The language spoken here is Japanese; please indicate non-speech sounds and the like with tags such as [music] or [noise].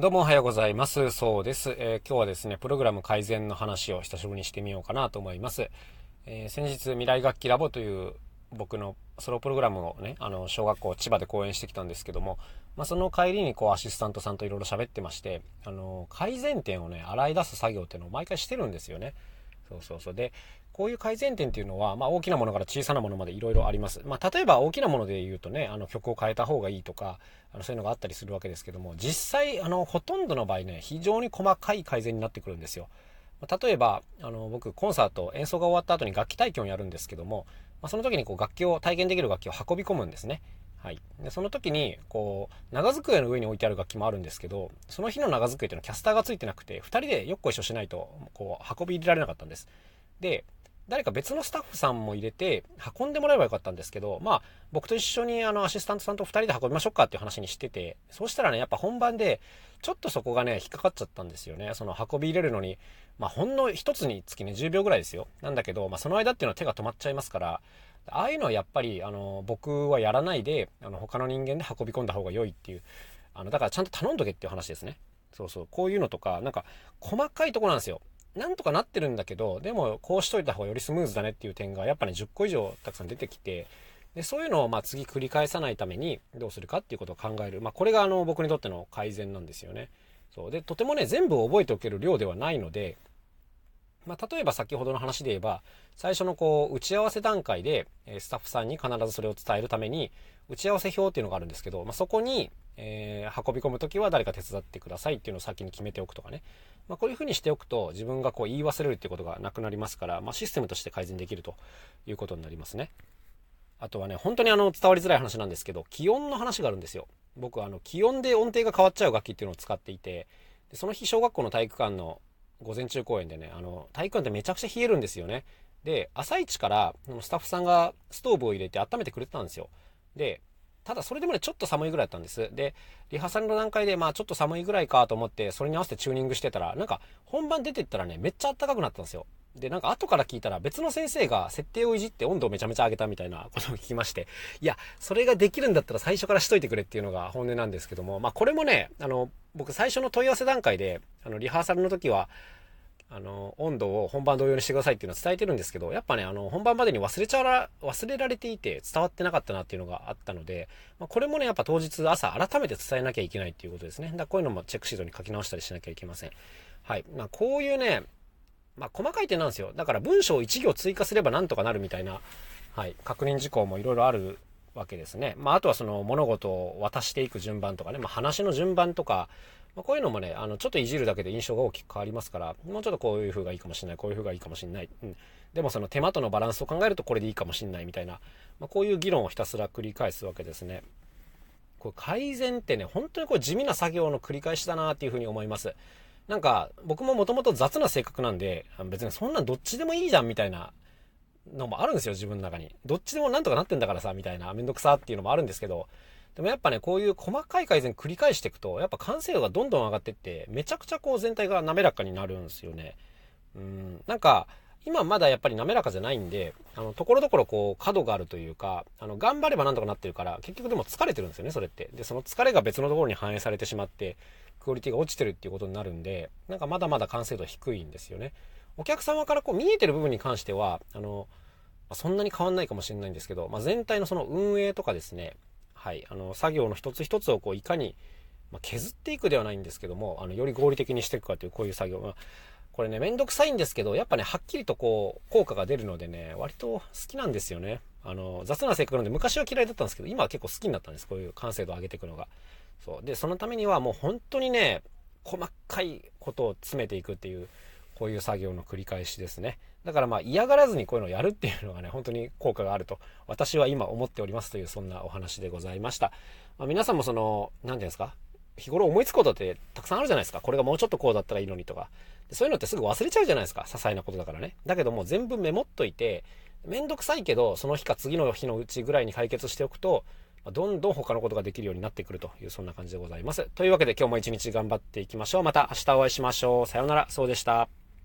どうもおはようございます。そうです、えー、今日はですね、プログラム改善の話を久しぶりにしてみようかなと思います。えー、先日、未来楽器ラボという僕のソロプログラムをね、あの、小学校千葉で講演してきたんですけども、まあ、その帰りにこうアシスタントさんといろいろ喋ってまして、あの、改善点をね、洗い出す作業っていうのを毎回してるんですよね。そうそうそう。で、こういう改善点っていうのは、まあ、大きなものから小さなものまでいろいろあります。まあ、例えば大きなもので言うとね、あの曲を変えた方がいいとか、あのそういうのがあったりするわけですけども、実際、あの、ほとんどの場合ね、非常に細かい改善になってくるんですよ。例えば、あの、僕、コンサート、演奏が終わった後に楽器体験をやるんですけども、まあ、その時にこう楽器を、体験できる楽器を運び込むんですね。はい。で、その時に、こう、長机の上に置いてある楽器もあるんですけど、その日の長机っていうのはキャスターがついてなくて、2人でよっこいしょしないと、こう、運び入れられなかったんです。で、誰か別のスタッフさんも入れて運んでもらえばよかったんですけど、まあ、僕と一緒にあのアシスタントさんと2人で運びましょうかっていう話にしてて、そうしたらね、やっぱ本番で、ちょっとそこがね、引っかかっちゃったんですよね。その運び入れるのに、まあ、ほんの一つにつきね、10秒ぐらいですよ。なんだけど、まあ、その間っていうのは手が止まっちゃいますから、ああいうのはやっぱり、あの、僕はやらないで、あの、他の人間で運び込んだ方が良いっていう、あの、だからちゃんと頼んどけっていう話ですね。そうそう、こういうのとか、なんか、細かいとこなんですよ。なんとかなってるんだけど、でもこうしといた方がよりスムーズだねっていう点がやっぱね10個以上たくさん出てきて、でそういうのをま次繰り返さないためにどうするかっていうことを考える。まあこれがあの僕にとっての改善なんですよね。そうで、とてもね、全部覚えておける量ではないので、まあ、例えば先ほどの話で言えば、最初のこう、打ち合わせ段階で、えスタッフさんに必ずそれを伝えるために、打ち合わせ表っていうのがあるんですけど、まあ、そこに、えー、運び込む時は誰か手伝ってくださいっていうのを先に決めておくとかね。まあ、こういうふうにしておくと自分がこう言い忘れるっていうことがなくなりますから、まあ、システムとして改善できるということになりますね。あとはね、本当にあの伝わりづらい話なんですけど、気温の話があるんですよ。僕はあの気温で音程が変わっちゃう楽器っていうのを使っていて、でその日小学校の体育館の午前中公演でね、あの体育館ってめちゃくちゃ冷えるんですよね。で、朝一からスタッフさんがストーブを入れて温めてくれてたんですよ。で、ただそれでもね、ちょっと寒いぐらいだったんです。で、リハーサルの段階で、まあちょっと寒いぐらいかと思って、それに合わせてチューニングしてたら、なんか本番出てったらね、めっちゃ暖かくなったんですよ。で、なんか後から聞いたら別の先生が設定をいじって温度をめちゃめちゃ上げたみたいな [laughs] ことを聞きまして、いや、それができるんだったら最初からしといてくれっていうのが本音なんですけども、まあこれもね、あの、僕最初の問い合わせ段階で、あの、リハーサルの時は、あの、温度を本番同様にしてくださいっていうのは伝えてるんですけど、やっぱね、あの、本番までに忘れちゃら、忘れられていて伝わってなかったなっていうのがあったので、まあ、これもね、やっぱ当日朝改めて伝えなきゃいけないっていうことですね。だこういうのもチェックシートに書き直したりしなきゃいけません。はい。まあ、こういうね、まあ、細かい点なんですよ。だから文章を1行追加すればなんとかなるみたいな、はい、確認事項もいろいろあるわけですね。まあ、あとはその物事を渡していく順番とかね、まあ、話の順番とか、まあ、こういうのもね、あの、ちょっといじるだけで印象が大きく変わりますから、もうちょっとこういう風がいいかもしれない、こういう風がいいかもしれない。うん。でもその手間とのバランスを考えるとこれでいいかもしれないみたいな、まあ、こういう議論をひたすら繰り返すわけですね。これ改善ってね、本当にこれ地味な作業の繰り返しだなっていう風に思います。なんか、僕ももともと雑な性格なんで、別にそんなんどっちでもいいじゃんみたいなのもあるんですよ、自分の中に。どっちでもなんとかなってんだからさ、みたいな、めんどくさっていうのもあるんですけど、でもやっぱね、こういう細かい改善繰り返していくと、やっぱ完成度がどんどん上がってって、めちゃくちゃこう全体が滑らかになるんですよね。うん、なんか、今まだやっぱり滑らかじゃないんで、あの、ところどころこう角があるというか、あの、頑張ればなんとかなってるから、結局でも疲れてるんですよね、それって。で、その疲れが別のところに反映されてしまって、クオリティが落ちてるっていうことになるんで、なんかまだまだ完成度低いんですよね。お客様からこう見えてる部分に関しては、あの、そんなに変わんないかもしれないんですけど、まあ、全体のその運営とかですね、はい、あの作業の一つ一つをこういかに、まあ、削っていくではないんですけどもあのより合理的にしていくかというこういう作業、まあ、これねめんどくさいんですけどやっぱねはっきりとこう効果が出るのでね割と好きなんですよねあの雑な性格なんで昔は嫌いだったんですけど今は結構好きになったんですこういう完成度を上げていくのがそうでそのためにはもう本当にね細かいことを詰めていくっていうこういう作業の繰り返しですね。だからまあ嫌がらずにこういうのをやるっていうのがね、本当に効果があると私は今思っておりますというそんなお話でございました。まあ、皆さんもその、何て言うんですか日頃思いつくことってたくさんあるじゃないですか。これがもうちょっとこうだったらいいのにとか。そういうのってすぐ忘れちゃうじゃないですか。些細なことだからね。だけども全部メモっといて、めんどくさいけど、その日か次の日のうちぐらいに解決しておくと、どんどん他のことができるようになってくるという、そんな感じでございます。というわけで今日も一日頑張っていきましょう。また明日お会いしましょう。さようなら。そうでした。